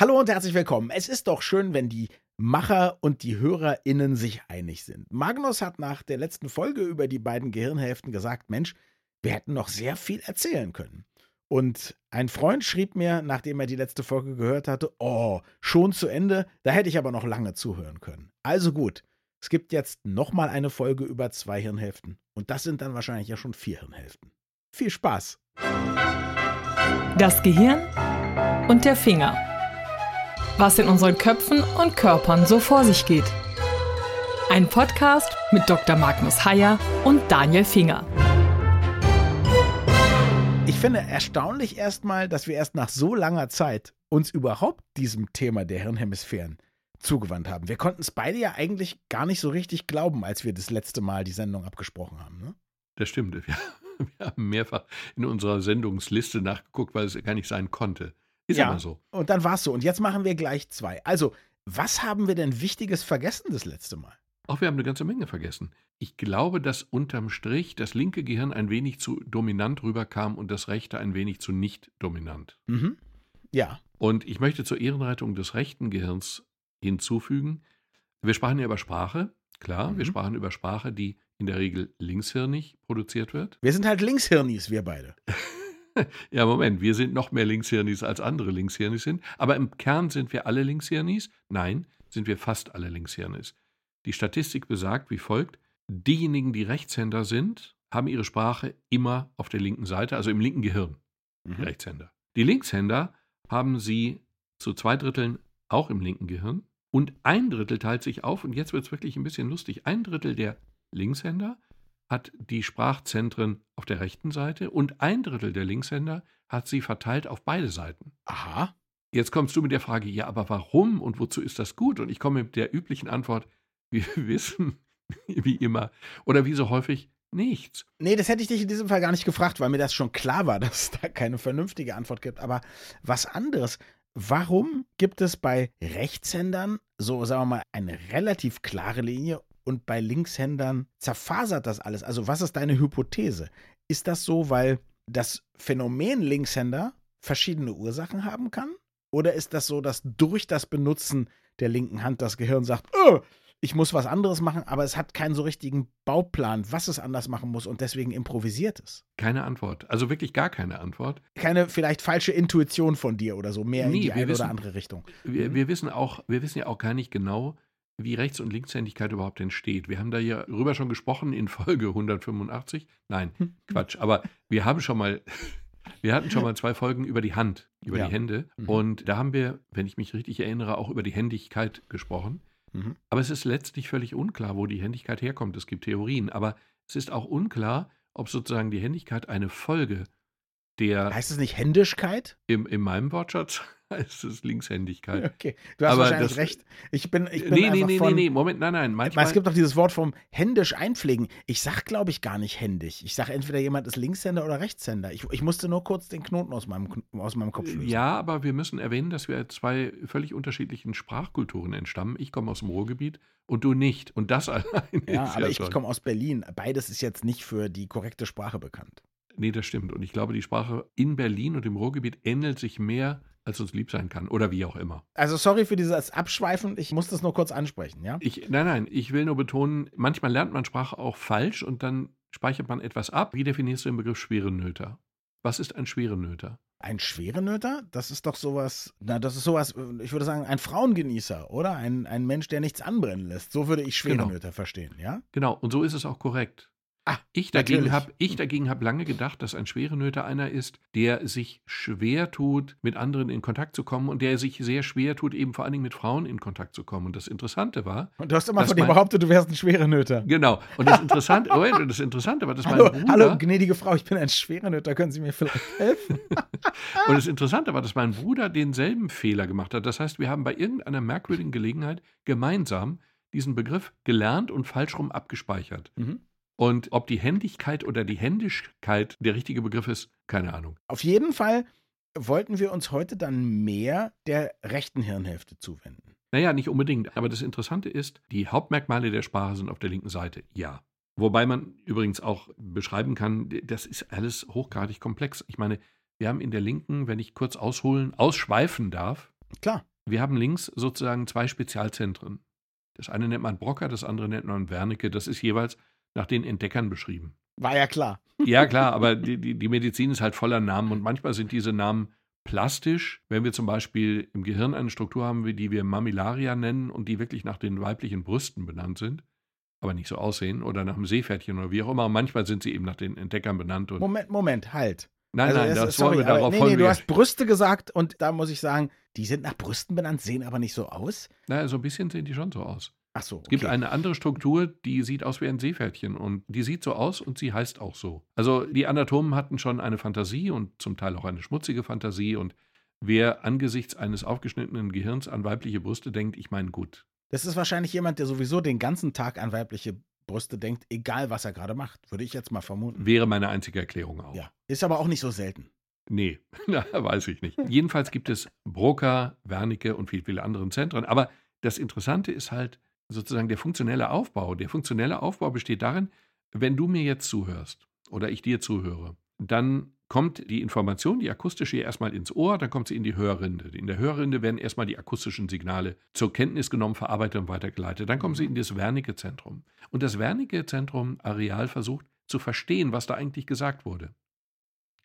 Hallo und herzlich willkommen. Es ist doch schön, wenn die Macher und die HörerInnen sich einig sind. Magnus hat nach der letzten Folge über die beiden Gehirnhälften gesagt: Mensch, wir hätten noch sehr viel erzählen können. Und ein Freund schrieb mir, nachdem er die letzte Folge gehört hatte: Oh, schon zu Ende, da hätte ich aber noch lange zuhören können. Also gut, es gibt jetzt nochmal eine Folge über zwei Hirnhälften. Und das sind dann wahrscheinlich ja schon vier Hirnhälften. Viel Spaß! Das Gehirn und der Finger. Was in unseren Köpfen und Körpern so vor sich geht. Ein Podcast mit Dr. Magnus Heyer und Daniel Finger. Ich finde erstaunlich erstmal, dass wir erst nach so langer Zeit uns überhaupt diesem Thema der Hirnhemisphären zugewandt haben. Wir konnten es beide ja eigentlich gar nicht so richtig glauben, als wir das letzte Mal die Sendung abgesprochen haben. Ne? Das stimmt. Wir, wir haben mehrfach in unserer Sendungsliste nachgeguckt, weil es gar nicht sein konnte. Ist ja, aber so. Und dann war es so. Und jetzt machen wir gleich zwei. Also, was haben wir denn Wichtiges vergessen das letzte Mal? Auch wir haben eine ganze Menge vergessen. Ich glaube, dass unterm Strich das linke Gehirn ein wenig zu dominant rüberkam und das rechte ein wenig zu nicht dominant. Mhm. Ja. Und ich möchte zur Ehrenrettung des rechten Gehirns hinzufügen, wir sprachen ja über Sprache, klar, Mhm. wir sprachen über Sprache, die in der Regel linkshirnig produziert wird. Wir sind halt Linkshirnis, wir beide. Ja, Moment, wir sind noch mehr Linkshirnis als andere Linkshirnis sind, aber im Kern sind wir alle Linkshirnis? Nein, sind wir fast alle Linkshirnis. Die Statistik besagt wie folgt: Diejenigen, die Rechtshänder sind, haben ihre Sprache immer auf der linken Seite, also im linken Gehirn, die Mhm. Rechtshänder. Die Linkshänder haben sie zu zwei Dritteln auch im linken Gehirn und ein Drittel teilt sich auf, und jetzt wird es wirklich ein bisschen lustig, ein Drittel der Linkshänder hat die Sprachzentren auf der rechten Seite und ein Drittel der Linkshänder hat sie verteilt auf beide Seiten. Aha. Jetzt kommst du mit der Frage, ja, aber warum und wozu ist das gut? Und ich komme mit der üblichen Antwort, wir wissen, wie immer, oder wie so häufig, nichts. Nee, das hätte ich dich in diesem Fall gar nicht gefragt, weil mir das schon klar war, dass es da keine vernünftige Antwort gibt. Aber was anderes. Warum gibt es bei Rechtshändern so, sagen wir mal, eine relativ klare Linie und bei Linkshändern zerfasert das alles? Also, was ist deine Hypothese? Ist das so, weil das Phänomen Linkshänder verschiedene Ursachen haben kann? Oder ist das so, dass durch das Benutzen der linken Hand das Gehirn sagt, oh, ich muss was anderes machen, aber es hat keinen so richtigen Bauplan, was es anders machen muss und deswegen improvisiert es. Keine Antwort. Also wirklich gar keine Antwort. Keine vielleicht falsche Intuition von dir oder so, mehr in Nee, die wir eine wissen- oder andere Richtung. Wir, wir wissen auch, wir wissen ja auch gar nicht genau, wie Rechts- und Linkshändigkeit überhaupt entsteht. Wir haben da ja rüber schon gesprochen in Folge 185. Nein, Quatsch. Aber wir haben schon mal, wir hatten schon mal zwei Folgen über die Hand, über Ja. die Hände. Mhm. Und da haben wir, wenn ich mich richtig erinnere, auch über die Händigkeit gesprochen. Mhm. Aber es ist letztlich völlig unklar, wo die Händigkeit herkommt. Es gibt Theorien, aber es ist auch unklar, ob sozusagen die Händigkeit eine Folge der, Heißt es nicht Händischkeit? im, in meinem Wortschatz es Linkshändigkeit. Okay, du hast Aber wahrscheinlich das- recht. Ich bin, ich bin nee, nee, einfach nee, von, nee, nee, Moment, nein, nein. Manchmal, es gibt doch dieses Wort vom händisch einpflegen. Ich sag, glaube ich, gar nicht händig. Ich sage entweder jemand ist Linkshänder oder Rechtshänder. Ich, ich musste nur kurz den Knoten aus meinem, aus meinem Kopf lösen. ja, aber wir müssen erwähnen, dass wir zwei völlig unterschiedlichen Sprachkulturen entstammen. Ich komme aus dem Ruhrgebiet und du nicht. Und das allein Ja, ist aber ja ich komme aus Berlin. Beides ist jetzt nicht für die korrekte Sprache bekannt. Nee, das stimmt. Und ich glaube, die Sprache in Berlin und im Ruhrgebiet ähnelt sich mehr, als uns lieb sein kann. Oder wie auch immer. Also sorry für dieses Abschweifen. Ich muss das nur kurz ansprechen, ja? Ich, nein, nein, ich will nur betonen, manchmal lernt man Sprache auch falsch und dann speichert man etwas ab. Wie definierst du den Begriff Schwerenöter? Was ist ein Schwerenöter? Ein Schwerenöter? Das ist doch sowas, na, das ist sowas, ich würde sagen, ein Frauengenießer, oder? Ein, ein Mensch, der nichts anbrennen lässt. So würde ich Genau. Schwerenöter verstehen, ja? Genau, und so ist es auch korrekt. Ah, Ich dagegen habe dagegen hab lange gedacht, dass ein Schwerenöter einer ist, der sich schwer tut, mit anderen in Kontakt zu kommen und der sich sehr schwer tut, eben vor allen Dingen mit Frauen in Kontakt zu kommen. Und das Interessante war, Und du hast immer von dir behauptet, du wärst ein Schwerenöter. genau, und das Interessante, und das Interessante war, dass mein Hallo, Bruder, hallo, gnädige Frau, ich bin ein Schwerenöter. Können Sie mir vielleicht helfen? und das Interessante war, dass mein Bruder denselben Fehler gemacht hat. Das heißt, wir haben bei irgendeiner merkwürdigen Gelegenheit gemeinsam diesen Begriff gelernt und falsch rum abgespeichert. Mhm. Und ob die Händigkeit oder die Händischkeit der richtige Begriff ist, keine Ahnung. Auf jeden Fall wollten wir uns heute dann mehr der rechten Hirnhälfte zuwenden. Naja, nicht unbedingt. Aber das Interessante ist, die Hauptmerkmale der Sprache sind auf der linken Seite. Ja. Wobei man übrigens auch beschreiben kann, das ist alles hochgradig komplex. Ich meine, wir haben in der linken, wenn ich kurz ausholen, ausschweifen darf, Klar. Wir haben links sozusagen zwei Spezialzentren. Das eine nennt man Brocker, das andere nennt man Wernicke. Das ist jeweils nach den Entdeckern beschrieben. War ja klar. Ja, klar, aber die, die, die Medizin ist halt voller Namen und manchmal sind diese Namen plastisch. Wenn wir zum Beispiel im Gehirn eine Struktur haben, die wir Mammillaria nennen und die wirklich nach den weiblichen Brüsten benannt sind, aber nicht so aussehen, oder nach einem Seepferdchen oder wie auch immer. Manchmal sind sie eben nach den Entdeckern benannt. Moment, Moment, halt. nein, Also nein, das sorry, wollen wir darauf nee, nee, du hast Brüste gesagt und da muss ich sagen, die sind nach Brüsten benannt, sehen aber nicht so aus. Na, so ein bisschen sehen die schon so aus. Ach so, Es gibt okay. eine andere Struktur, die sieht aus wie ein Seepferdchen und die sieht so aus und sie heißt auch so. Also die Anatomen hatten schon eine Fantasie und zum Teil auch eine schmutzige Fantasie und wer angesichts eines aufgeschnittenen Gehirns an weibliche Brüste denkt, ich meine gut. Das ist wahrscheinlich jemand, der sowieso den ganzen Tag an weibliche Brüste denkt, egal was er gerade macht, würde ich jetzt mal vermuten. Wäre meine einzige Erklärung auch. Ja, ist aber auch nicht so selten. Nee, na, weiß ich nicht. Jedenfalls gibt es Broca, Wernicke und viele, viele andere Zentren. Aber das Interessante ist halt sozusagen der funktionelle Aufbau. Der funktionelle Aufbau besteht darin, wenn du mir jetzt zuhörst oder ich dir zuhöre, dann kommt die Information, die akustische, erstmal ins Ohr, dann kommt sie in die Hörrinde. In der Hörrinde werden erstmal die akustischen Signale zur Kenntnis genommen, verarbeitet und weitergeleitet. Dann kommen sie in das Wernicke-Zentrum. Und das Wernicke-Zentrum Areal versucht zu verstehen, was da eigentlich gesagt wurde.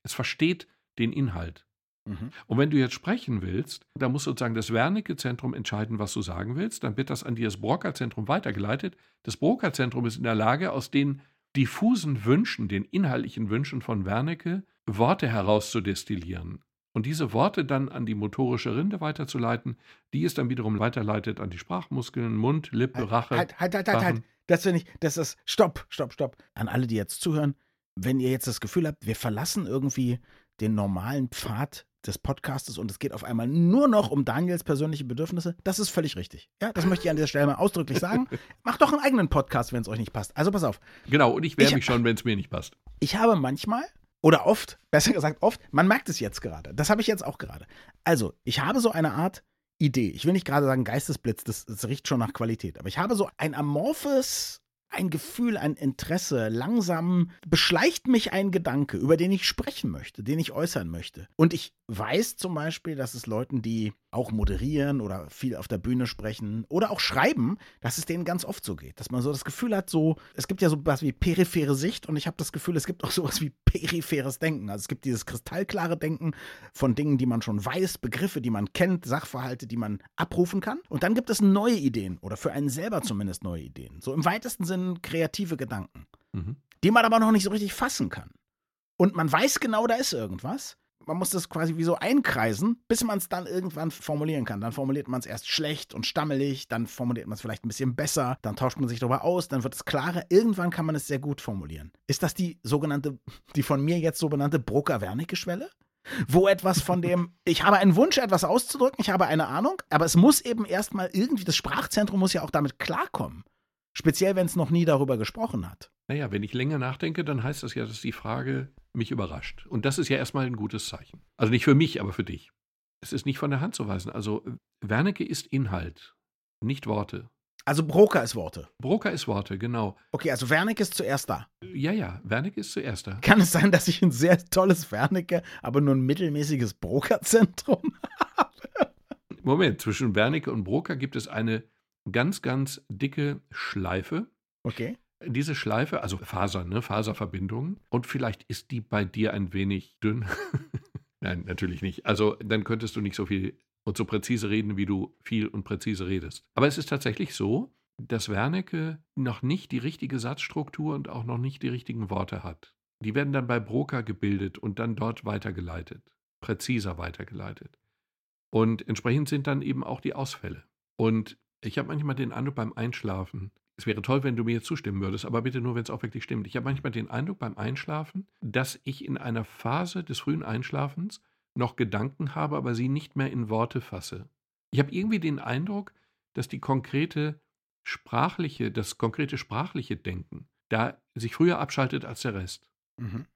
Es versteht den Inhalt. Mhm. Und wenn du jetzt sprechen willst, dann muss sozusagen das Wernicke-Zentrum entscheiden, was du sagen willst. Dann wird das an das Broca-Zentrum weitergeleitet. Das Broca-Zentrum ist in der Lage, aus den diffusen Wünschen, den inhaltlichen Wünschen von Wernicke, Worte herauszudestillieren. Und diese Worte dann an die motorische Rinde weiterzuleiten, die es dann wiederum weiterleitet an die Sprachmuskeln, Mund, Lippe, Rache. Halt, halt, halt, halt, halt. Das finde ich, das ist, stopp, stopp, stopp. An alle, die jetzt zuhören, wenn ihr jetzt das Gefühl habt, wir verlassen irgendwie den normalen Pfad des Podcastes und es geht auf einmal nur noch um Daniels persönliche Bedürfnisse, das ist völlig richtig. Ja, das möchte ich an dieser Stelle mal ausdrücklich sagen. Macht doch einen eigenen Podcast, wenn es euch nicht passt. Also pass auf. Genau, und ich wehre Ich- mich schon, wenn es mir nicht passt. Ich habe manchmal oder oft, besser gesagt oft, man merkt es jetzt gerade. Das habe ich jetzt auch gerade. Also, ich habe so eine Art Idee. Ich will nicht gerade sagen Geistesblitz, das, das riecht schon nach Qualität, aber ich habe so ein amorphes, ein Gefühl, ein Interesse. Langsam beschleicht mich ein Gedanke, über den ich sprechen möchte, den ich äußern möchte. Und ich weiß zum Beispiel, dass es Leuten, die auch moderieren oder viel auf der Bühne sprechen oder auch schreiben, dass es denen ganz oft so geht. Dass man so das Gefühl hat, so, es gibt ja so was wie periphere Sicht und ich habe das Gefühl, es gibt auch sowas wie peripheres Denken. Also es gibt dieses kristallklare Denken von Dingen, die man schon weiß, Begriffe, die man kennt, Sachverhalte, die man abrufen kann. Und dann gibt es neue Ideen oder für einen selber zumindest neue Ideen. So im weitesten Sinn kreative Gedanken, Mhm. die man aber noch nicht so richtig fassen kann. Und man weiß genau, da ist irgendwas. Man muss das quasi wie so einkreisen, bis man es dann irgendwann formulieren kann. Dann formuliert man es erst schlecht und stammelig, dann formuliert man es vielleicht ein bisschen besser, dann tauscht man sich darüber aus, dann wird es klarer. Irgendwann kann man es sehr gut formulieren. Ist das die sogenannte, die von mir jetzt so benannte Brucker-Wernicke-Schwelle? Wo etwas von dem, ich habe einen Wunsch, etwas auszudrücken, ich habe eine Ahnung, aber es muss eben erstmal irgendwie, das Sprachzentrum muss ja auch damit klarkommen. Speziell, wenn es noch nie darüber gesprochen hat. Naja, wenn ich länger nachdenke, dann heißt das ja, dass die Frage mich überrascht. Und das ist ja erstmal ein gutes Zeichen. Also nicht für mich, aber für dich. Es ist nicht von der Hand zu weisen. Also Wernicke ist Inhalt, nicht Worte. Also Broker ist Worte. Broca ist Worte, genau. Okay, also Wernicke ist zuerst da. Ja, ja, Wernicke ist zuerst da. Kann es sein, dass ich ein sehr tolles Wernicke, aber nur ein mittelmäßiges Brokerzentrum? Moment, zwischen Wernicke und Broca gibt es eine ganz, ganz dicke Schleife. Okay. Diese Schleife, also Fasern, ne, Faserverbindungen. Und vielleicht ist die bei dir ein wenig dünn. Nein, natürlich nicht. Also dann könntest du nicht so viel und so präzise reden, wie du viel und präzise redest. Aber es ist tatsächlich so, dass Wernicke noch nicht die richtige Satzstruktur und auch noch nicht die richtigen Worte hat. Die werden dann bei Broca gebildet und dann dort weitergeleitet, präziser weitergeleitet. Und entsprechend sind dann eben auch die Ausfälle. Und ich habe manchmal den Eindruck beim Einschlafen, es wäre toll, wenn du mir jetzt zustimmen würdest, aber bitte nur, wenn es auch wirklich stimmt. Ich habe manchmal den Eindruck beim Einschlafen, dass ich in einer Phase des frühen Einschlafens noch Gedanken habe, aber sie nicht mehr in Worte fasse. Ich habe irgendwie den Eindruck, dass die konkrete sprachliche, das konkrete sprachliche Denken da sich früher abschaltet als der Rest. Mhm.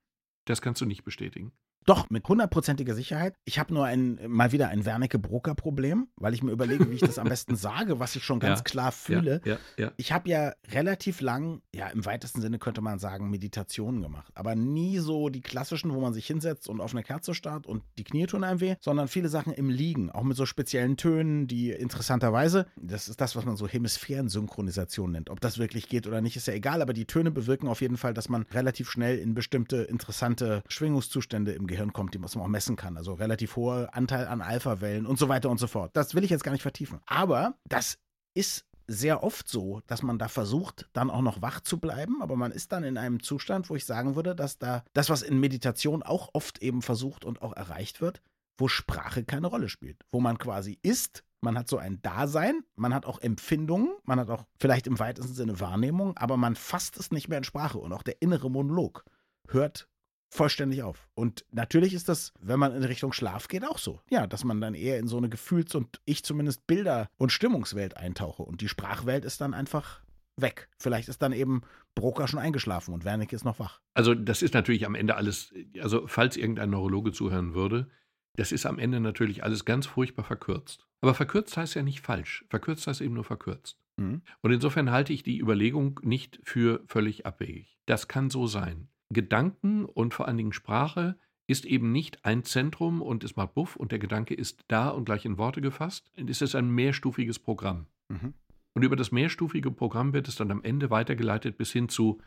Das kannst du nicht bestätigen. Doch, mit hundertprozentiger Sicherheit. Ich habe nur ein, mal wieder ein Wernicke-Brucker-Problem, weil ich mir überlege, wie ich das am besten sage, was ich schon ganz Ja, klar fühle. Ja, ja. Ich habe ja relativ lang, ja, im weitesten Sinne könnte man sagen, Meditationen gemacht. Aber nie so die klassischen, wo man sich hinsetzt und auf eine Kerze starrt und die Knie tun einem weh, sondern viele Sachen im Liegen. Auch mit so speziellen Tönen, die interessanterweise, das ist das, was man so Hemisphärensynchronisation nennt. Ob das wirklich geht oder nicht, ist ja egal, aber die Töne bewirken auf jeden Fall, dass man relativ schnell in bestimmte interessante Schwingungszustände im Gehirn kommt, die man auch messen kann. Also relativ hoher Anteil an Alpha-Wellen und so weiter und so fort. Das will ich jetzt gar nicht vertiefen. Aber das ist sehr oft so, dass man da versucht, dann auch noch wach zu bleiben, aber man ist dann in einem Zustand, wo ich sagen würde, dass da das, was in Meditation auch oft eben versucht und auch erreicht wird, wo Sprache keine Rolle spielt, wo man quasi ist, man hat so ein Dasein, man hat auch Empfindungen, man hat auch vielleicht im weitesten Sinne Wahrnehmung, aber man fasst es nicht mehr in Sprache und auch der innere Monolog hört vollständig auf. Und natürlich ist das, wenn man in Richtung Schlaf geht, auch so. Ja, dass man dann eher in so eine Gefühls- und ich zumindest Bilder- und Stimmungswelt eintauche. Und die Sprachwelt ist dann einfach weg. Vielleicht ist dann eben Broker schon eingeschlafen und Wernicke ist noch wach. Also das ist natürlich am Ende alles, also falls irgendein Neurologe zuhören würde, das ist am Ende natürlich alles ganz furchtbar verkürzt. Aber verkürzt heißt ja nicht falsch. Verkürzt heißt eben nur verkürzt. Mhm. Und insofern halte ich die Überlegung nicht für völlig abwegig. Das kann so sein. Gedanken und vor allen Dingen Sprache ist eben nicht ein Zentrum und es macht Buff und der Gedanke ist da und gleich in Worte gefasst. Es ist ein mehrstufiges Programm. Mhm. Und über das mehrstufige Programm wird es dann am Ende weitergeleitet bis hin zu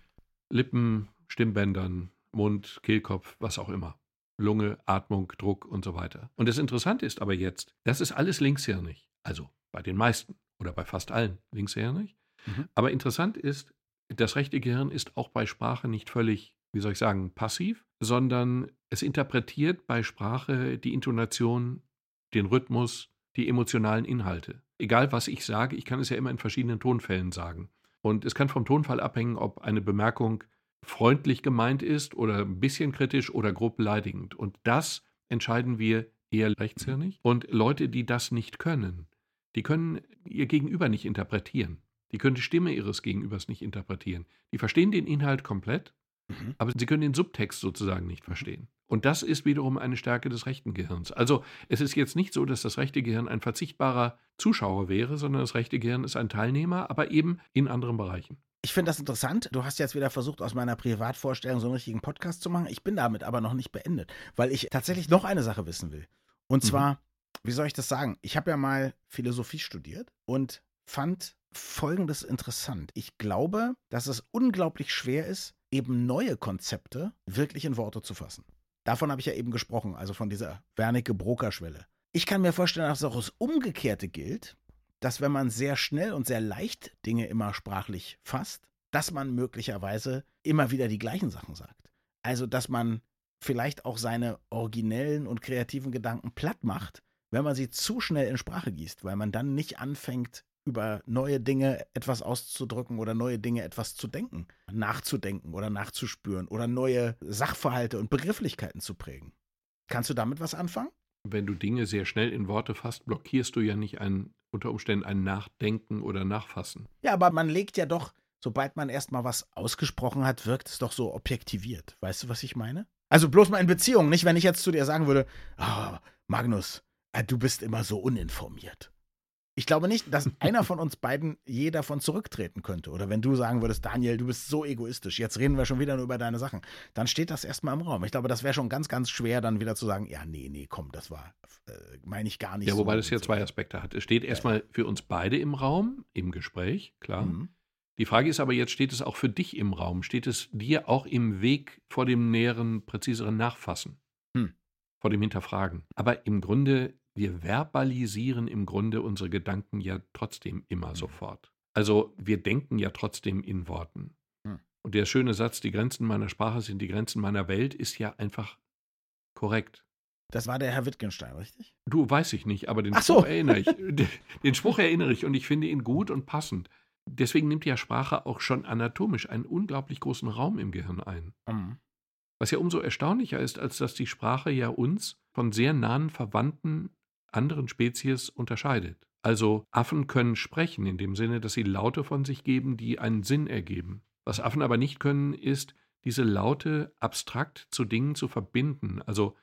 Lippen, Stimmbändern, Mund, Kehlkopf, was auch immer. Lunge, Atmung, Druck und so weiter. Und das Interessante ist aber jetzt, das ist alles linkshirnig. Also bei den meisten oder bei fast allen linkshirnig. Mhm. Aber interessant ist, das rechte Gehirn ist auch bei Sprache nicht völlig, wie soll ich sagen, passiv, sondern es interpretiert bei Sprache die Intonation, den Rhythmus, die emotionalen Inhalte. Egal was ich sage, ich kann es ja immer in verschiedenen Tonfällen sagen. Und es kann vom Tonfall abhängen, ob eine Bemerkung freundlich gemeint ist oder ein bisschen kritisch oder grob beleidigend. Und das entscheiden wir eher rechtshirnig. Und Leute, die das nicht können, die können ihr Gegenüber nicht interpretieren. Die können die Stimme ihres Gegenübers nicht interpretieren. Die verstehen den Inhalt komplett, Mhm. aber sie können den Subtext sozusagen nicht verstehen. Und das ist wiederum eine Stärke des rechten Gehirns. Also es ist jetzt nicht so, dass das rechte Gehirn ein verzichtbarer Zuschauer wäre, sondern das rechte Gehirn ist ein Teilnehmer, aber eben in anderen Bereichen. Ich finde das interessant. Du hast jetzt wieder versucht, aus meiner Privatvorstellung so einen richtigen Podcast zu machen. Ich bin damit aber noch nicht beendet, weil ich tatsächlich noch eine Sache wissen will. Und Mhm. zwar, wie soll ich das sagen? Ich habe ja mal Philosophie studiert und fand Folgendes interessant. Ich glaube, dass es unglaublich schwer ist, eben neue Konzepte wirklich in Worte zu fassen. Davon habe ich ja eben gesprochen, also von dieser Wernicke-Broker-Schwelle. Ich kann mir vorstellen, dass auch das Umgekehrte gilt, dass wenn man sehr schnell und sehr leicht Dinge immer sprachlich fasst, dass man möglicherweise immer wieder die gleichen Sachen sagt. Also, dass man vielleicht auch seine originellen und kreativen Gedanken platt macht, wenn man sie zu schnell in Sprache gießt, weil man dann nicht anfängt, über neue Dinge etwas auszudrücken oder neue Dinge etwas zu denken, nachzudenken oder nachzuspüren oder neue Sachverhalte und Begrifflichkeiten zu prägen. Kannst du damit was anfangen? Wenn du Dinge sehr schnell in Worte fasst, blockierst du ja nicht ein, unter Umständen ein Nachdenken oder Nachfassen. Ja, aber man legt ja doch, sobald man erstmal was ausgesprochen hat, wirkt es doch so objektiviert. Weißt du, was ich meine? Also bloß mal in Beziehung, nicht wenn ich jetzt zu dir sagen würde, ah, Magnus, ah, du bist immer so uninformiert. Ich glaube nicht, dass einer von uns beiden je davon zurücktreten könnte. Oder wenn du sagen würdest, Daniel, du bist so egoistisch, jetzt reden wir schon wieder nur über deine Sachen, dann steht das erstmal im Raum. Ich glaube, das wäre schon ganz, ganz schwer, dann wieder zu sagen, ja, nee, nee, komm, das war, äh, meine ich gar nicht Ja, so. wobei das ja zwei Aspekte hat. Es steht erstmal für uns beide im Raum, im Gespräch, klar. Mhm. Die Frage ist aber jetzt, steht es auch für dich im Raum? Steht es dir auch im Weg vor dem näheren, präziseren Nachfassen? Hm. Vor dem Hinterfragen. Aber im Grunde, wir verbalisieren im Grunde unsere Gedanken ja trotzdem immer sofort. Also wir denken ja trotzdem in Worten. Hm. Und der schöne Satz, die Grenzen meiner Sprache sind die Grenzen meiner Welt, ist ja einfach korrekt. Das war der Herr Wittgenstein, richtig? Du, weiß ich nicht, aber den so. Spruch erinnere ich. Den- Den Spruch erinnere ich und ich finde ihn gut und passend. Deswegen nimmt ja Sprache auch schon anatomisch einen unglaublich großen Raum im Gehirn ein. Mhm. Was ja umso erstaunlicher ist, als dass die Sprache ja uns von sehr nahen Verwandten anderen Spezies unterscheidet. Also Affen können sprechen in dem Sinne, dass sie Laute von sich geben, die einen Sinn ergeben. Was Affen aber nicht können, ist, diese Laute abstrakt zu Dingen zu verbinden. Also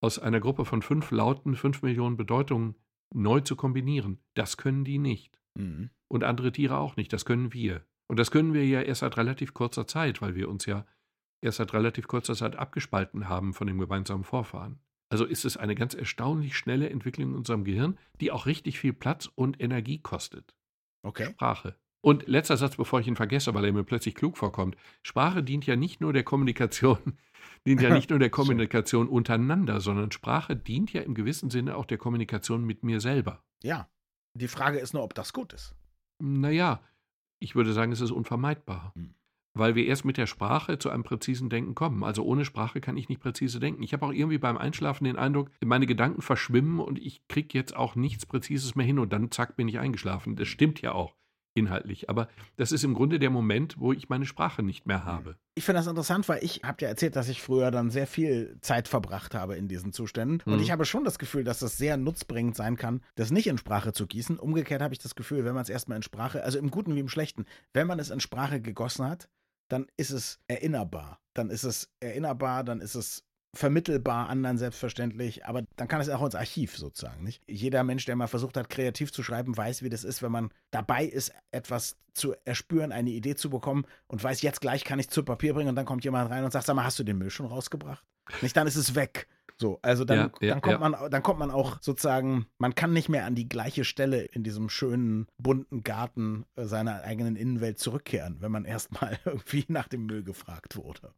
aus einer Gruppe von fünf Lauten fünf Millionen Bedeutungen neu zu kombinieren. Das können die nicht. Mhm. Und andere Tiere auch nicht. Das können wir. Und das können wir ja erst seit relativ kurzer Zeit, weil wir uns ja erst seit relativ kurzer Zeit abgespalten haben von dem gemeinsamen Vorfahren. Also ist es eine ganz erstaunlich schnelle Entwicklung in unserem Gehirn, die auch richtig viel Platz und Energie kostet. Okay. Sprache. Und letzter Satz, bevor ich ihn vergesse, weil er mir plötzlich klug vorkommt. Sprache dient ja nicht nur der Kommunikation, dient ja nicht nur der Kommunikation untereinander, sondern Sprache dient ja im gewissen Sinne auch der Kommunikation mit mir selber. Ja. Die Frage ist nur, ob das gut ist. Naja, ich würde sagen, es ist unvermeidbar. Hm. Weil wir erst mit der Sprache zu einem präzisen Denken kommen. Also ohne Sprache kann ich nicht präzise denken. Ich habe auch irgendwie beim Einschlafen den Eindruck, meine Gedanken verschwimmen und ich kriege jetzt auch nichts Präzises mehr hin und dann zack bin ich eingeschlafen. Das stimmt ja auch inhaltlich. Aber das ist im Grunde der Moment, wo ich meine Sprache nicht mehr habe. Ich finde das interessant, weil ich habe dir erzählt, dass ich früher dann sehr viel Zeit verbracht habe in diesen Zuständen. Und Mhm. ich habe schon das Gefühl, dass das sehr nutzbringend sein kann, das nicht in Sprache zu gießen. Umgekehrt habe ich das Gefühl, wenn man es erstmal in Sprache, also im Guten wie im Schlechten, wenn man es in Sprache gegossen hat, dann ist es erinnerbar. Dann ist es erinnerbar, dann ist es vermittelbar anderen selbstverständlich, aber dann kann es auch ins Archiv sozusagen, nicht? Jeder Mensch, der mal versucht hat, kreativ zu schreiben, weiß, wie das ist, wenn man dabei ist, etwas zu erspüren, eine Idee zu bekommen und weiß, jetzt gleich kann ich zu Papier bringen und dann kommt jemand rein und sagt, sag mal, hast du den Müll schon rausgebracht? Nicht, dann ist es weg. So, also dann, Ja, ja, dann, kommt ja. man, dann kommt man auch sozusagen, man kann nicht mehr an die gleiche Stelle in diesem schönen, bunten Garten äh, seiner eigenen Innenwelt zurückkehren, wenn man erstmal irgendwie nach dem Müll gefragt wurde.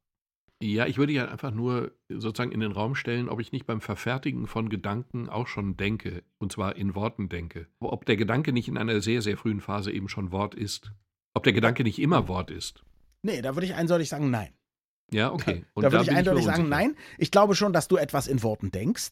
Ja, ich würde ja einfach nur sozusagen in den Raum stellen, ob ich nicht beim Verfertigen von Gedanken auch schon denke, und zwar in Worten denke. Ob der Gedanke nicht in einer sehr, sehr frühen Phase eben schon Wort ist. Ob der Gedanke nicht immer Wort ist. Nee, da würde ich eindeutig sagen, nein. Ja, okay. Und da würde ich eindeutig sagen, nein. Ich glaube schon, dass du etwas in Worten denkst.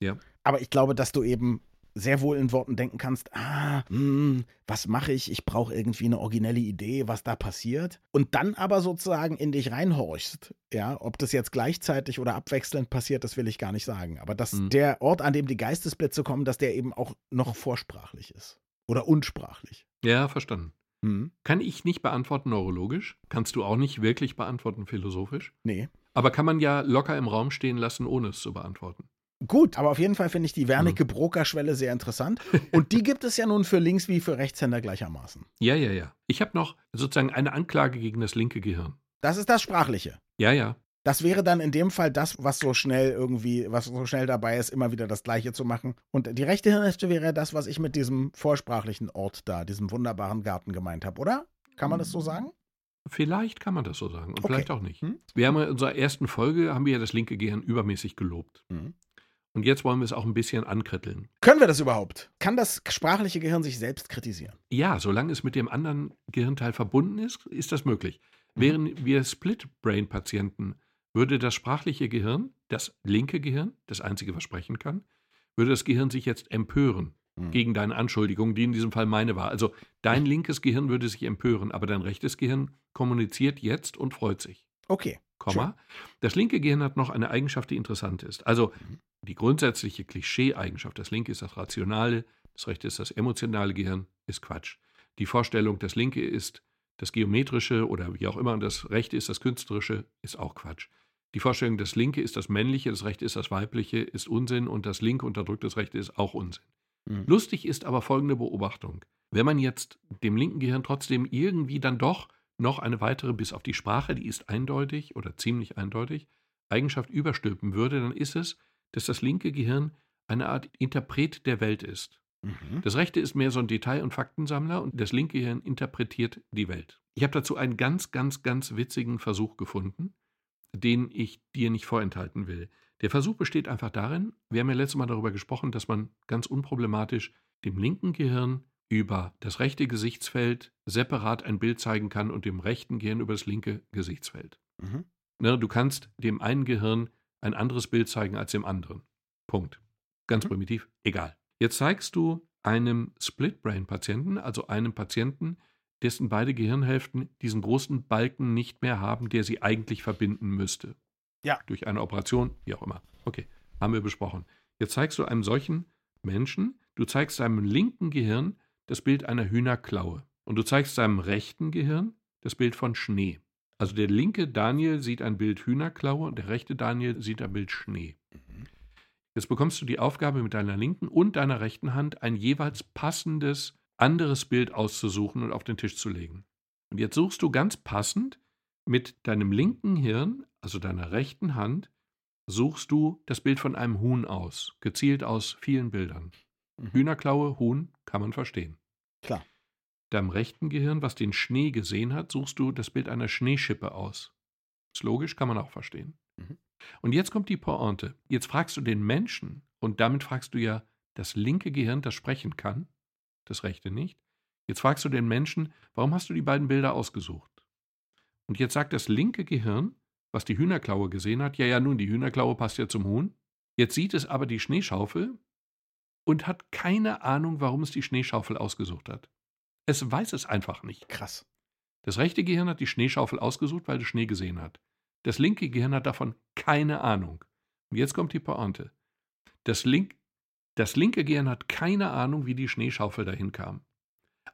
Ja. Aber ich glaube, dass du eben sehr wohl in Worten denken kannst, ah, hm, was mache ich? Ich brauche irgendwie eine originelle Idee, was da passiert. Und dann aber sozusagen in dich reinhorchst. Ja, ob das jetzt gleichzeitig oder abwechselnd passiert, das will ich gar nicht sagen. Aber dass Mhm. der Ort, an dem die Geistesblitze kommen, dass der eben auch noch vorsprachlich ist. Oder unsprachlich. Ja, verstanden. Hm. Kann ich nicht beantworten neurologisch? Kannst du auch nicht wirklich beantworten philosophisch? Nee. Aber kann man ja locker im Raum stehen lassen, ohne es zu beantworten. Gut, aber auf jeden Fall finde ich die Mhm. Wernicke-Broker-Schwelle sehr interessant. Und die gibt es ja nun für Links- wie für Rechtshänder gleichermaßen. Ja, ja, ja. Ich habe noch sozusagen eine Anklage gegen das linke Gehirn. Das ist das Sprachliche. Ja, ja. Das wäre dann in dem Fall das, was so schnell irgendwie, was so schnell dabei ist, immer wieder das Gleiche zu machen. Und die rechte Hirnhälfte wäre das, was ich mit diesem vorsprachlichen Ort da, diesem wunderbaren Garten gemeint habe, oder? Kann man das so sagen? Vielleicht kann man das so sagen und Okay. vielleicht auch nicht. Hm? Wir haben ja in unserer ersten Folge haben wir ja das linke Gehirn übermäßig gelobt. Mhm. Und jetzt wollen wir es auch ein bisschen ankritteln. Können wir das überhaupt? Kann das sprachliche Gehirn sich selbst kritisieren? Ja, solange es mit dem anderen Gehirnteil verbunden ist, ist das möglich. Wären wir Split-Brain-Patienten, würde das sprachliche Gehirn, das linke Gehirn, das einzige, was sprechen kann, würde das Gehirn sich jetzt empören Mhm. gegen deine Anschuldigung, die in diesem Fall meine war. Also dein linkes Gehirn würde sich empören, aber dein rechtes Gehirn kommuniziert jetzt und freut sich. Okay. Komma. Das linke Gehirn hat noch eine Eigenschaft, die interessant ist. Also Mhm. die grundsätzliche Klischee-Eigenschaft, das linke ist das Rationale, das rechte ist das emotionale Gehirn, ist Quatsch. Die Vorstellung, das linke ist das Geometrische oder wie auch immer und das rechte ist das Künstlerische, ist auch Quatsch. Die Vorstellung, das linke ist das Männliche, das rechte ist das Weibliche, ist Unsinn und das linke unterdrückt das rechte ist auch Unsinn. Mhm. Lustig ist aber folgende Beobachtung. Wenn man jetzt dem linken Gehirn trotzdem irgendwie dann doch noch eine weitere, bis auf die Sprache, die ist eindeutig oder ziemlich eindeutig, Eigenschaft überstülpen würde, dann ist es, dass das linke Gehirn eine Art Interpret der Welt ist. Mhm. Das rechte ist mehr so ein Detail- und Faktensammler und das linke Gehirn interpretiert die Welt. Ich habe dazu einen ganz, ganz, ganz witzigen Versuch gefunden, den ich dir nicht vorenthalten will. Der Versuch besteht einfach darin, wir haben ja letztes Mal darüber gesprochen, dass man ganz unproblematisch dem linken Gehirn über das rechte Gesichtsfeld separat ein Bild zeigen kann und dem rechten Gehirn über das linke Gesichtsfeld. Mhm. Ne, du kannst dem einen Gehirn ein anderes Bild zeigen als dem anderen. Punkt. Ganz Mhm. primitiv, egal. Jetzt zeigst du einem Split-Brain-Patienten, also einem Patienten, dessen beide Gehirnhälften diesen großen Balken nicht mehr haben, der sie eigentlich verbinden müsste. Ja. Durch eine Operation, wie auch immer. Okay, haben wir besprochen. Jetzt zeigst du einem solchen Menschen, du zeigst seinem linken Gehirn das Bild einer Hühnerklaue und du zeigst seinem rechten Gehirn das Bild von Schnee. Also der linke Daniel sieht ein Bild Hühnerklaue und der rechte Daniel sieht ein Bild Schnee. Jetzt bekommst du die Aufgabe mit deiner linken und deiner rechten Hand ein jeweils passendes anderes Bild auszusuchen und auf den Tisch zu legen. Und jetzt suchst du ganz passend mit deinem linken Hirn, also deiner rechten Hand, suchst du das Bild von einem Huhn aus, gezielt aus vielen Bildern. Mhm. Hühnerklaue, Huhn, kann man verstehen. Klar. Deinem rechten Gehirn, was den Schnee gesehen hat, suchst du das Bild einer Schneeschippe aus. Ist logisch, kann man auch verstehen. Mhm. Und jetzt kommt die Pointe. Jetzt fragst du den Menschen, und damit fragst du ja das linke Gehirn, das sprechen kann, das rechte nicht. Jetzt fragst du den Menschen, warum hast du die beiden Bilder ausgesucht? Und jetzt sagt das linke Gehirn, was die Hühnerklaue gesehen hat, ja, ja, nun, die Hühnerklaue passt ja zum Huhn. Jetzt sieht es aber die Schneeschaufel und hat keine Ahnung, warum es die Schneeschaufel ausgesucht hat. Es weiß es einfach nicht. Krass. Das rechte Gehirn hat die Schneeschaufel ausgesucht, weil es Schnee gesehen hat. Das linke Gehirn hat davon keine Ahnung. Und jetzt kommt die Pointe. Das, link, das linke Gehirn hat keine Ahnung, wie die Schneeschaufel dahin kam.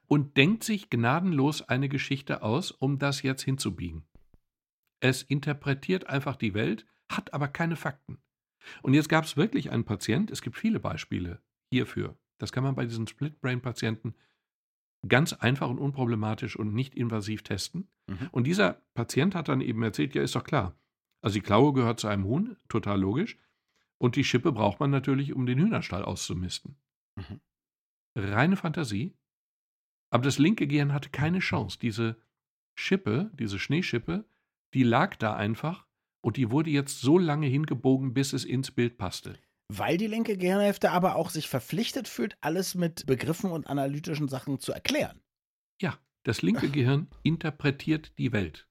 Und denkt sich gnadenlos eine Geschichte aus, um das jetzt hinzubiegen. Es interpretiert einfach die Welt, hat aber keine Fakten. Und jetzt gab es wirklich einen Patient, es gibt viele Beispiele hierfür. Das kann man bei diesen Split-Brain-Patienten ganz einfach und unproblematisch und nicht invasiv testen. Mhm. Und dieser Patient hat dann eben erzählt, ja, ist doch klar. Also die Klaue gehört zu einem Huhn, total logisch. Und die Schippe braucht man natürlich, um den Hühnerstall auszumisten. Mhm. Reine Fantasie. Aber das linke Gehirn hatte keine Chance. Diese Schippe, diese Schneeschippe, die lag da einfach und die wurde jetzt so lange hingebogen, bis es ins Bild passte. Weil die linke Gehirnhälfte aber auch sich verpflichtet fühlt, alles mit Begriffen und analytischen Sachen zu erklären. Ja, das linke Gehirn interpretiert die Welt.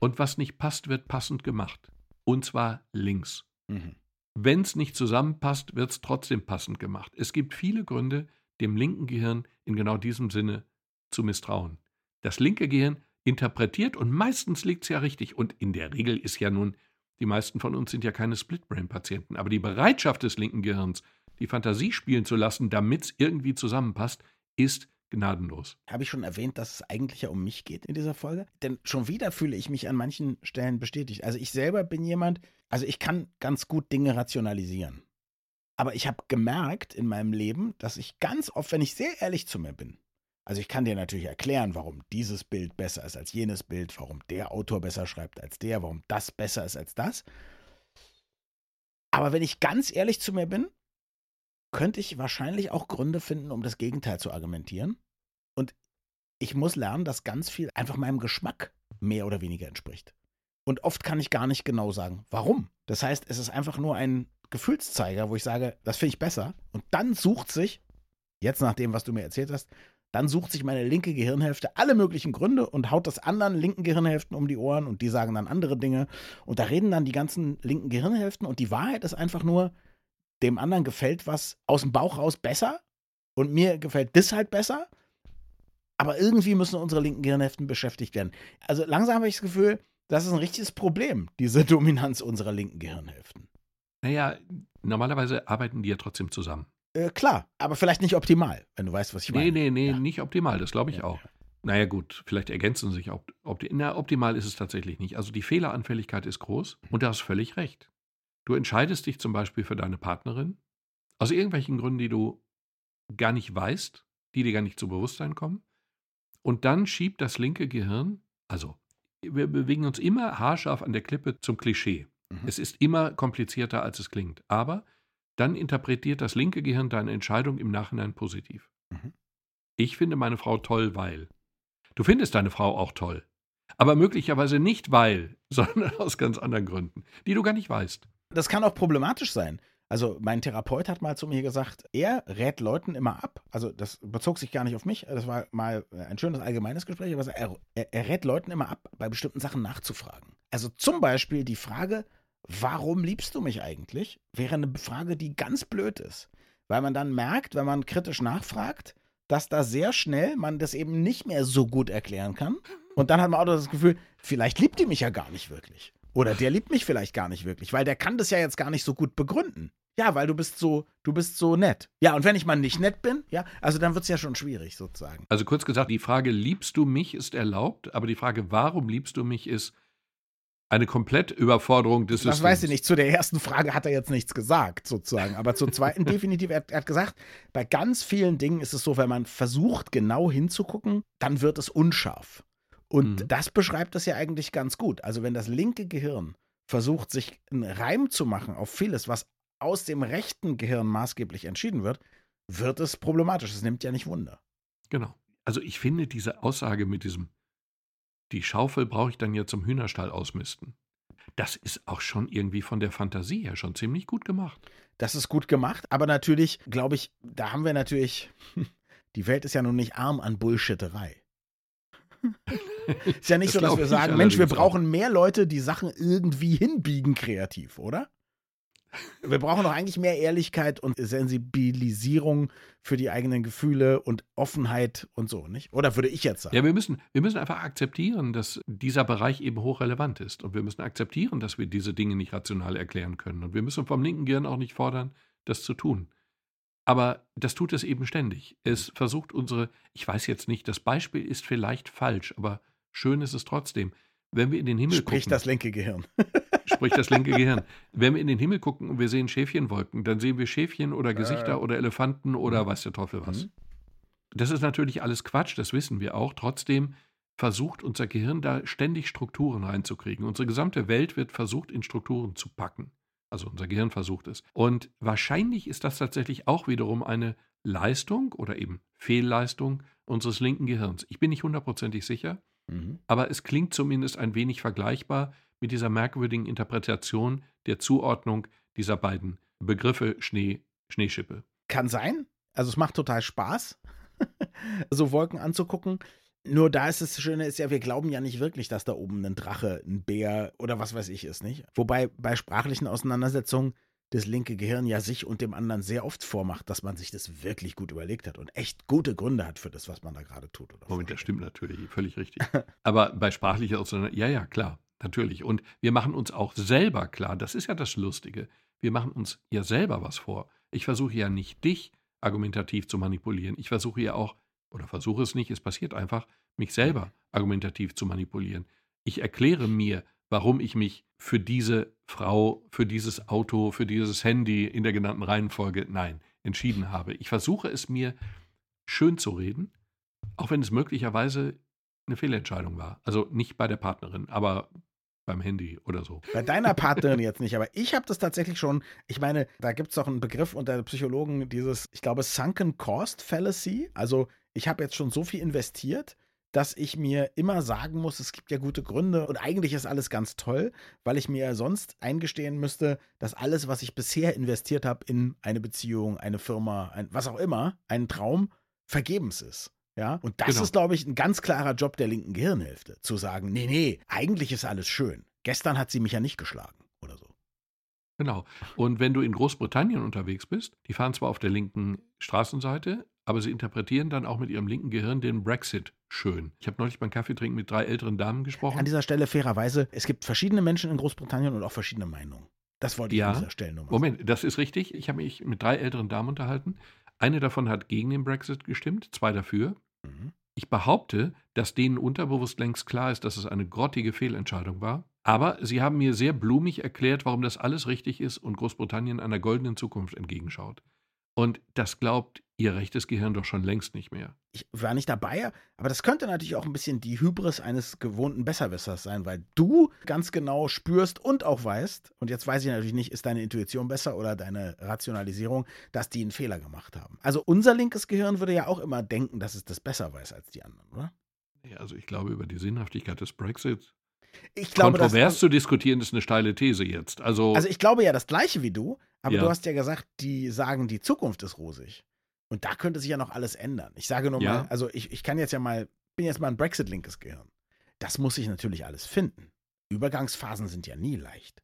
Und was nicht passt, wird passend gemacht. Und zwar links. Mhm. Wenn es nicht zusammenpasst, wird es trotzdem passend gemacht. Es gibt viele Gründe, dem linken Gehirn in genau diesem Sinne zu misstrauen. Das linke Gehirn interpretiert und meistens liegt es ja richtig. Und in der Regel ist ja nun, die meisten von uns sind ja keine Split-Brain-Patienten. Aber die Bereitschaft des linken Gehirns, die Fantasie spielen zu lassen, damit es irgendwie zusammenpasst, ist gnadenlos. Habe ich schon erwähnt, dass es eigentlich ja um mich geht in dieser Folge? Denn schon wieder fühle ich mich an manchen Stellen bestätigt. Also ich selber bin jemand, also ich kann ganz gut Dinge rationalisieren. Aber ich habe gemerkt in meinem Leben, dass ich ganz oft, wenn ich sehr ehrlich zu mir bin, also ich kann dir natürlich erklären, warum dieses Bild besser ist als jenes Bild, warum der Autor besser schreibt als der, warum das besser ist als das. Aber wenn ich ganz ehrlich zu mir bin, könnte ich wahrscheinlich auch Gründe finden, um das Gegenteil zu argumentieren. Und ich muss lernen, dass ganz viel einfach meinem Geschmack mehr oder weniger entspricht. Und oft kann ich gar nicht genau sagen, warum. Das heißt, es ist einfach nur ein Gefühlszeiger, wo ich sage, das finde ich besser. Und dann sucht sich, jetzt nach dem, was du mir erzählt hast, dann sucht sich meine linke Gehirnhälfte alle möglichen Gründe und haut das anderen linken Gehirnhälften um die Ohren und die sagen dann andere Dinge. Und da reden dann die ganzen linken Gehirnhälften und die Wahrheit ist einfach nur, dem anderen gefällt was aus dem Bauch raus besser und mir gefällt das halt besser. Aber irgendwie müssen unsere linken Gehirnhälften beschäftigt werden. Also langsam habe ich das Gefühl, das ist ein richtiges Problem, diese Dominanz unserer linken Gehirnhälften. Naja, normalerweise arbeiten die ja trotzdem zusammen. Äh, klar, aber vielleicht nicht optimal, wenn du weißt, was ich meine. Nee, nee, nee, Ja. nicht optimal, das glaube ich Ja, auch. ja. Naja, gut, vielleicht ergänzen sich auch. Opti na, optimal ist es tatsächlich nicht. Also die Fehleranfälligkeit ist groß und du hast völlig recht. Du entscheidest dich zum Beispiel für deine Partnerin aus irgendwelchen Gründen, die du gar nicht weißt, die dir gar nicht zu Bewusstsein kommen. Und dann schiebt das linke Gehirn, also wir bewegen uns immer haarscharf an der Klippe zum Klischee. Mhm. Es ist immer komplizierter, als es klingt. Aber dann interpretiert das linke Gehirn deine Entscheidung im Nachhinein positiv. Mhm. Ich finde meine Frau toll, weil. Du findest deine Frau auch toll. Aber möglicherweise nicht weil, sondern aus ganz anderen Gründen, die du gar nicht weißt. Das kann auch problematisch sein. Also mein Therapeut hat mal zu mir gesagt, er rät Leuten immer ab. Also das bezog sich gar nicht auf mich. Das war mal ein schönes allgemeines Gespräch, aber er, er, er rät Leuten immer ab, bei bestimmten Sachen nachzufragen. Also zum Beispiel die Frage, warum liebst du mich eigentlich, wäre eine Frage, die ganz blöd ist. Weil man dann merkt, wenn man kritisch nachfragt, dass da sehr schnell man das eben nicht mehr so gut erklären kann. Und dann hat man auch das Gefühl, vielleicht liebt die mich ja gar nicht wirklich. Oder der liebt mich vielleicht gar nicht wirklich, weil der kann das ja jetzt gar nicht so gut begründen. Ja, weil du bist so, du bist so nett. Ja, und wenn ich mal nicht nett bin, ja, also dann wird es ja schon schwierig sozusagen. Also kurz gesagt, die Frage, liebst du mich, ist erlaubt, aber die Frage, warum liebst du mich, ist, eine Komplettüberforderung des Das Systems. weiß ich nicht. Zu der ersten Frage hat er jetzt nichts gesagt, sozusagen. Aber zur zweiten definitiv, er, er hat gesagt, bei ganz vielen Dingen ist es so, wenn man versucht, genau hinzugucken, dann wird es unscharf. Und Mhm. das beschreibt es ja eigentlich ganz gut. Also wenn das linke Gehirn versucht, sich einen Reim zu machen auf vieles, was aus dem rechten Gehirn maßgeblich entschieden wird, wird es problematisch. Es nimmt ja nicht Wunder. Genau. Also ich finde diese Aussage mit diesem, die Schaufel brauche ich dann ja zum Hühnerstall ausmisten. Das ist auch schon irgendwie von der Fantasie her schon ziemlich gut gemacht. Das ist gut gemacht, aber natürlich, glaube ich, da haben wir natürlich, die Welt ist ja nun nicht arm an Bullshitterei. ist ja nicht Das so, dass wir sagen, Mensch, wir brauchen mehr Leute, die Sachen irgendwie hinbiegen kreativ, oder? Wir brauchen doch eigentlich mehr Ehrlichkeit und Sensibilisierung für die eigenen Gefühle und Offenheit und so, nicht? Oder würde ich jetzt sagen? Ja, wir müssen, wir müssen einfach akzeptieren, dass dieser Bereich eben hochrelevant ist. Und wir müssen akzeptieren, dass wir diese Dinge nicht rational erklären können. Und wir müssen vom linken Gehirn auch nicht fordern, das zu tun. Aber das tut es eben ständig. Es versucht unsere, ich weiß jetzt nicht, das Beispiel ist vielleicht falsch, aber schön ist es trotzdem. Wenn wir in den Himmel Sprich gucken, das linke Gehirn. sprich das linke Gehirn. Wenn wir in den Himmel gucken und wir sehen Schäfchenwolken, dann sehen wir Schäfchen oder Gesichter Äh. oder Elefanten oder weiß der Teufel was. Mhm. Das ist natürlich alles Quatsch, das wissen wir auch. Trotzdem versucht unser Gehirn da ständig Strukturen reinzukriegen. Unsere gesamte Welt wird versucht, in Strukturen zu packen. Also unser Gehirn versucht es. Und wahrscheinlich ist das tatsächlich auch wiederum eine Leistung oder eben Fehlleistung unseres linken Gehirns. Ich bin nicht hundertprozentig sicher, Mhm. aber es klingt zumindest ein wenig vergleichbar mit dieser merkwürdigen Interpretation der Zuordnung dieser beiden Begriffe Schnee, Schneeschippe. Kann sein. Also es macht total Spaß, so Wolken anzugucken. Nur da ist das Schöne ist ja, wir glauben ja nicht wirklich, dass da oben ein Drache, ein Bär oder was weiß ich ist, nicht? Wobei bei sprachlichen Auseinandersetzungen das linke Gehirn ja sich und dem anderen sehr oft vormacht, dass man sich das wirklich gut überlegt hat und echt gute Gründe hat für das, was man da gerade tut. Oder Moment, das stimmt natürlich, völlig richtig. Aber bei sprachlicher Auseinandersetzung, ja, ja, klar, natürlich. Und wir machen uns auch selber klar, das ist ja das Lustige, wir machen uns ja selber was vor. Ich versuche ja nicht dich argumentativ zu manipulieren. Ich versuche ja auch, oder versuche es nicht, es passiert einfach, mich selber argumentativ zu manipulieren. Ich erkläre mir, warum ich mich für diese Frau, für dieses Auto, für dieses Handy in der genannten Reihenfolge, nein, entschieden habe. Ich versuche es mir schön zu reden, auch wenn es möglicherweise eine Fehlentscheidung war. Also nicht bei der Partnerin, aber beim Handy oder so. Bei deiner Partnerin jetzt nicht, aber ich habe das tatsächlich schon, ich meine, da gibt es doch einen Begriff unter Psychologen, dieses, ich glaube, Sunken Cost Fallacy. Also ich habe jetzt schon so viel investiert, dass ich mir immer sagen muss, es gibt ja gute Gründe und eigentlich ist alles ganz toll, weil ich mir sonst eingestehen müsste, dass alles, was ich bisher investiert habe in eine Beziehung, eine Firma, ein, was auch immer, einen Traum, vergebens ist. Ja, und das Genau. ist, glaube ich, ein ganz klarer Job der linken Gehirnhälfte, zu sagen, nee, nee, eigentlich ist alles schön. Gestern hat sie mich ja nicht geschlagen oder so. Genau. Und wenn du in Großbritannien unterwegs bist, die fahren zwar auf der linken Straßenseite, aber sie interpretieren dann auch mit ihrem linken Gehirn den Brexit schön. Ich habe neulich beim Kaffeetrinken mit drei älteren Damen An gesprochen. dieser Stelle fairerweise, es gibt verschiedene Menschen in Großbritannien und auch verschiedene Meinungen. Das wollte ich Ja. an dieser Stelle nur mal Moment, das ist richtig. Ich habe mich mit drei älteren Damen unterhalten. Eine davon hat gegen den Brexit gestimmt, zwei dafür. sagen. Mhm. Ich behaupte, dass denen unterbewusst längst klar ist, dass es eine grottige Fehlentscheidung war. Aber sie haben mir sehr blumig erklärt, warum das alles richtig ist und Großbritannien einer goldenen Zukunft entgegenschaut. Und das glaubt ihr rechtes Gehirn doch schon längst nicht mehr. Ich war nicht dabei, aber das könnte natürlich auch ein bisschen die Hybris eines gewohnten Besserwissers sein, weil du ganz genau spürst und auch weißt, und jetzt weiß ich natürlich nicht, ist deine Intuition besser oder deine Rationalisierung, dass die einen Fehler gemacht haben. Also unser linkes Gehirn würde ja auch immer denken, dass es das besser weiß als die anderen, oder? Ja, Also ich glaube, über die Sinnhaftigkeit des Brexits Ich glaube, dass, kontrovers zu diskutieren, ist eine steile These jetzt. Also, Also ich glaube ja das gleiche wie du, aber Ja. du hast ja gesagt, die sagen, die Zukunft ist rosig. Und da könnte sich ja noch alles ändern. Ich sage nur Ja. mal, also ich, ich kann jetzt ja mal, bin jetzt mal ein Brexit-linkes Gehirn. Das muss ich natürlich alles finden. Übergangsphasen sind ja nie leicht.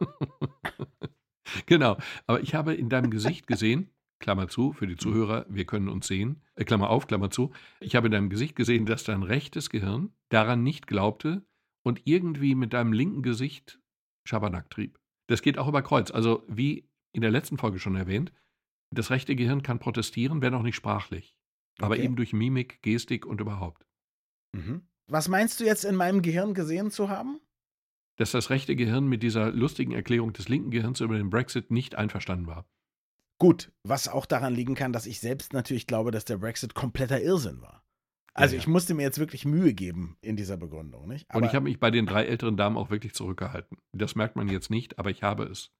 genau. Aber ich habe in deinem Gesicht gesehen, Klammer zu, für die Zuhörer, wir können uns sehen, äh, Klammer auf, Klammer zu, ich habe in deinem Gesicht gesehen, dass dein rechtes Gehirn daran nicht glaubte und irgendwie mit deinem linken Gesicht Schabernack trieb. Das geht auch über Kreuz. Also, wie in der letzten Folge schon erwähnt, das rechte Gehirn kann protestieren, wenn auch nicht sprachlich. Aber Okay. eben durch Mimik, Gestik und überhaupt. Mhm. Was meinst du jetzt in meinem Gehirn gesehen zu haben? dass das rechte Gehirn mit dieser lustigen Erklärung des linken Gehirns über den Brexit nicht einverstanden war. Gut, was auch daran liegen kann, dass ich selbst natürlich glaube, dass der Brexit kompletter Irrsinn war. Also Ja, ja. ich musste mir jetzt wirklich Mühe geben in dieser Begründung, nicht? Und ich habe mich bei den drei älteren Damen auch wirklich zurückgehalten. Das merkt man jetzt nicht, aber ich habe es.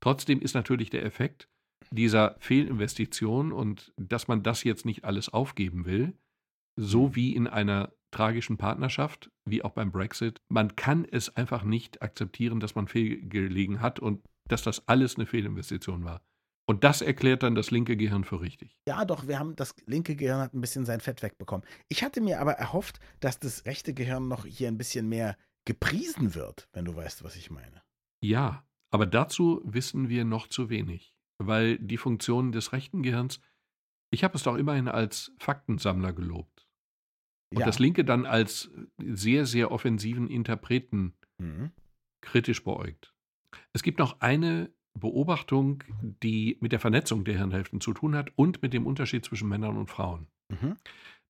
Trotzdem ist natürlich der Effekt dieser Fehlinvestition und dass man das jetzt nicht alles aufgeben will, so wie in einer tragischen Partnerschaft, wie auch beim Brexit. Man kann es einfach nicht akzeptieren, dass man fehlgelegen hat und dass das alles eine Fehlinvestition war. Und das erklärt dann das linke Gehirn für richtig. ja, doch, wir haben das linke Gehirn hat ein bisschen sein Fett wegbekommen. Ich hatte mir aber erhofft, dass das rechte Gehirn noch hier ein bisschen mehr gepriesen wird, wenn du weißt, was ich meine. Ja, aber dazu wissen wir noch zu wenig, weil die Funktion des rechten Gehirns, ich habe es doch immerhin als Faktensammler gelobt. Und ja. das linke dann als sehr, sehr offensiven Interpreten Mhm. kritisch beäugt. Es gibt noch eine Beobachtung, die mit der Vernetzung der Hirnhälften zu tun hat und mit dem Unterschied zwischen Männern und Frauen. Mhm.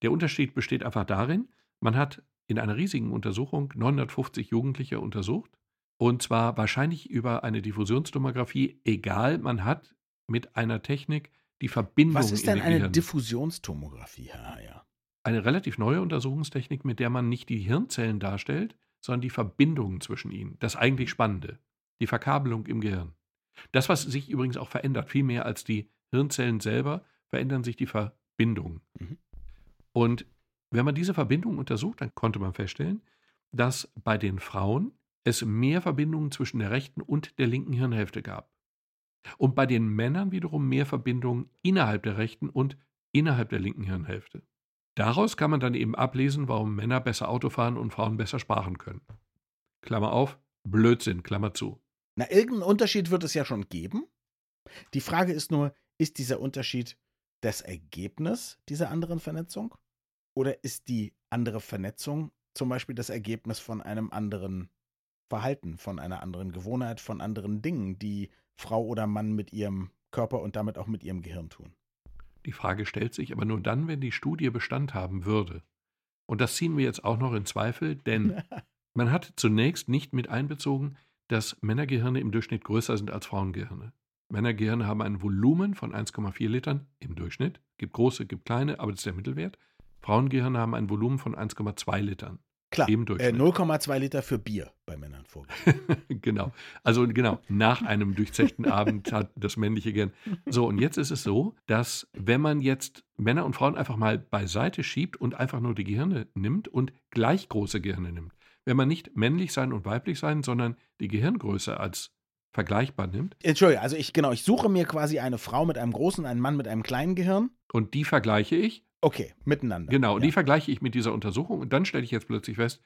Der Unterschied besteht einfach darin, man hat in einer riesigen Untersuchung 950 Jugendliche untersucht und zwar wahrscheinlich über eine Diffusionstomographie, egal, man hat mit einer Technik die Verbindung Was ist denn den eine Gehirn. Diffusionstomographie, Herr Heyer? eine relativ neue Untersuchungstechnik, mit der man nicht die Hirnzellen darstellt, sondern die Verbindungen zwischen ihnen. Das eigentlich Spannende. Die Verkabelung im Gehirn. Das, was sich übrigens auch verändert, viel mehr als die Hirnzellen selber, verändern sich die Verbindungen. Mhm. Und wenn man diese Verbindungen untersucht, dann konnte man feststellen, dass bei den Frauen es mehr Verbindungen zwischen der rechten und der linken Hirnhälfte gab. Und bei den Männern wiederum mehr Verbindungen innerhalb der rechten und innerhalb der linken Hirnhälfte. Daraus kann man dann eben ablesen, warum Männer besser Auto fahren und Frauen besser sparen können. Klammer auf, Blödsinn, Klammer zu. Na, irgendeinen Unterschied wird es ja schon geben. Die Frage ist nur, ist dieser Unterschied das Ergebnis dieser anderen Vernetzung? Oder ist die andere Vernetzung zum Beispiel das Ergebnis von einem anderen Verhalten, von einer anderen Gewohnheit, von anderen Dingen, die Frau oder Mann mit ihrem Körper und damit auch mit ihrem Gehirn tun? Die Frage stellt sich aber nur dann, wenn die Studie Bestand haben würde. Und das ziehen wir jetzt auch noch in Zweifel, denn man hat zunächst nicht mit einbezogen, dass Männergehirne im Durchschnitt größer sind als Frauengehirne. Männergehirne haben ein Volumen von 1,4 Litern im Durchschnitt. Gibt große, gibt kleine, aber das ist der Mittelwert. Frauengehirne haben ein Volumen von 1,2 Litern. Klar, Im äh, Durchschnitt. 0,2 Liter für Bier bei Männern vorgesehen. genau. Also genau, nach einem durchzechten Abend hat das männliche Gehirn. So, und jetzt ist es so, dass wenn man jetzt Männer und Frauen einfach mal beiseite schiebt und einfach nur die Gehirne nimmt und gleich große Gehirne nimmt, wenn man nicht männlich sein und weiblich sein, sondern die Gehirngröße als vergleichbar nimmt Entschuldigung, also ich, genau, ich suche mir quasi eine Frau mit einem großen, einen Mann mit einem kleinen Gehirn. und die vergleiche ich, Okay, miteinander. genau, und ja. die vergleiche ich mit dieser Untersuchung und dann stelle ich jetzt plötzlich fest,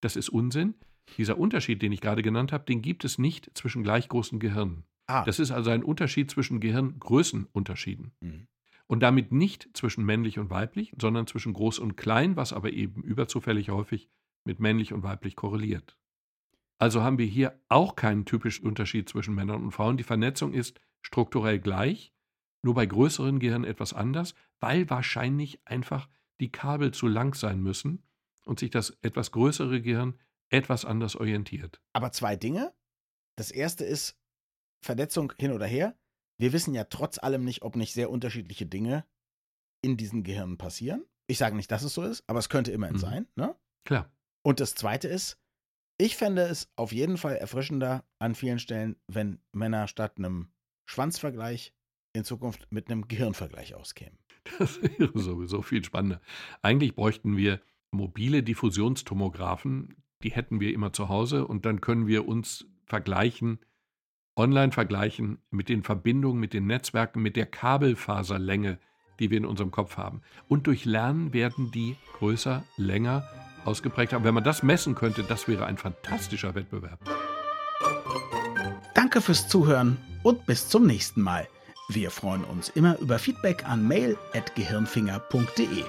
das ist Unsinn. Dieser Unterschied, den ich gerade genannt habe, den gibt es nicht zwischen gleich großen Gehirnen. ah, Das ist also ein Unterschied zwischen Gehirngrößenunterschieden. mhm. Und damit nicht zwischen männlich und weiblich, sondern zwischen groß und klein, was aber eben überzufällig häufig mit männlich und weiblich korreliert. Also haben wir hier auch keinen typischen Unterschied zwischen Männern und Frauen. Die Vernetzung ist strukturell gleich, nur bei größeren Gehirnen etwas anders, weil wahrscheinlich einfach die Kabel zu lang sein müssen und sich das etwas größere Gehirn etwas anders orientiert. Aber zwei Dinge. Das erste ist Vernetzung hin oder her. Wir wissen ja trotz allem nicht, ob nicht sehr unterschiedliche Dinge in diesen Gehirnen passieren. Ich sage nicht, dass es so ist, aber es könnte immerhin Mhm. sein. Ne? Klar. Und das zweite ist, ich fände es auf jeden Fall erfrischender an vielen Stellen, wenn Männer statt einem Schwanzvergleich in Zukunft mit einem Gehirnvergleich auskämen. Das wäre sowieso viel spannender. Eigentlich bräuchten wir mobile Diffusionstomographen, die hätten wir immer zu Hause und dann können wir uns vergleichen, online vergleichen mit den Verbindungen, mit den Netzwerken, mit der Kabelfaserlänge, die wir in unserem Kopf haben. Und durch Lernen werden die größer, länger, ausgeprägter. Wenn man das messen könnte, das wäre ein fantastischer Wettbewerb. Danke fürs Zuhören und bis zum nächsten Mal. Wir freuen uns immer über Feedback an mail.gehirnfinger.de.